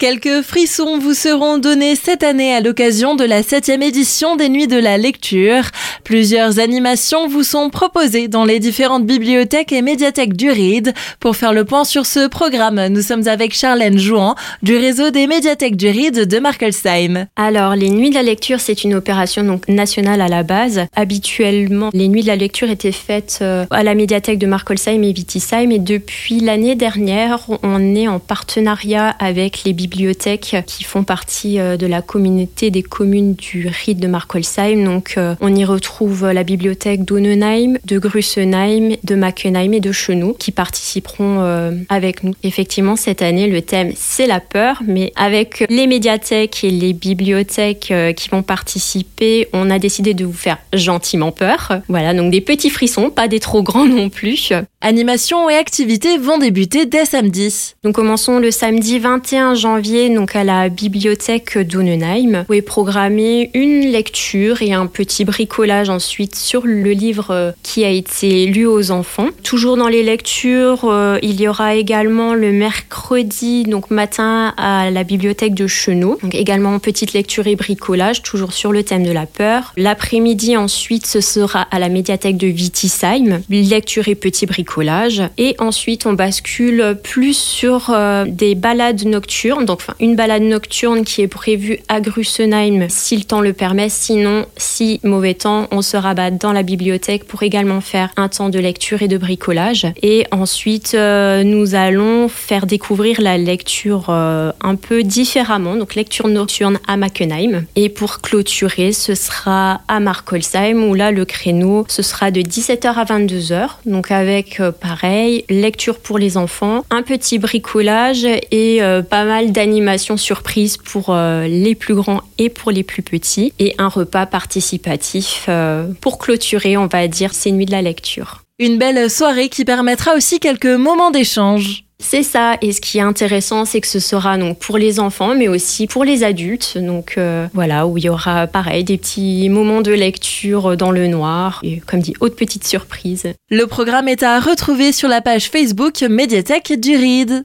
Quelques frissons vous seront donnés cette année à l'occasion de la septième édition des Nuits de la Lecture. Plusieurs animations vous sont proposées dans les différentes bibliothèques et médiathèques du RID. Pour faire le point sur ce programme, nous sommes avec Charlène Jouan du réseau des médiathèques du RID de Markelsheim. Alors, les Nuits de la Lecture, c'est une opération donc nationale à la base. Habituellement, les Nuits de la Lecture étaient faites euh, à la médiathèque de Markelsheim et Wittisheim et depuis l'année dernière, on est en partenariat avec les bibliothèques bibliothèques qui font partie euh, de la communauté des communes du Ried de Markolsheim. Donc, euh, on y retrouve la bibliothèque d'Onenheim, de Grussenheim, de Mackenheim et de Chenou qui participeront euh, avec nous. Effectivement, cette année, le thème, c'est la peur, mais avec les médiathèques et les bibliothèques qui vont participer, on a décidé de vous faire gentiment peur. Voilà, donc des petits frissons, pas des trop grands non plus. Animations et activités vont débuter dès samedi. Nous commençons le samedi 21 janvier donc à la bibliothèque d'Unenheim, où est programmée une lecture et un petit bricolage ensuite sur le livre euh, qui a été lu aux enfants. Toujours dans les lectures, euh, il y aura également le mercredi donc matin à la bibliothèque de Chenot, donc également petite lecture et bricolage, toujours sur le thème de la peur. L'après-midi ensuite, ce sera à la médiathèque de Wittisheim, lecture et petit bricolage. Et ensuite, on bascule plus sur euh, des balades nocturnes donc une balade nocturne qui est prévue à Grussenheim si le temps le permet. Sinon, si mauvais temps, on se rabat dans la bibliothèque pour également faire un temps de lecture et de bricolage. Et ensuite, euh, nous allons faire découvrir la lecture euh, un peu différemment, donc lecture nocturne à Mackenheim. Et pour clôturer, ce sera à Markolsheim où là, le créneau, ce sera de 17h à 22h. Donc avec, euh, pareil, lecture pour les enfants, un petit bricolage et pas mal d'animations surprises pour euh, les plus grands et pour les plus petits et un repas participatif euh, pour clôturer, on va dire, ces nuits de la lecture. Une belle soirée qui permettra aussi quelques moments d'échange. C'est ça. Et ce qui est intéressant, c'est que ce sera donc pour les enfants, mais aussi pour les adultes. Donc euh, voilà, où il y aura pareil des petits moments de lecture dans le noir et comme dit, autre petite surprise. Le programme est à retrouver sur la page Facebook Médiathèque du RID.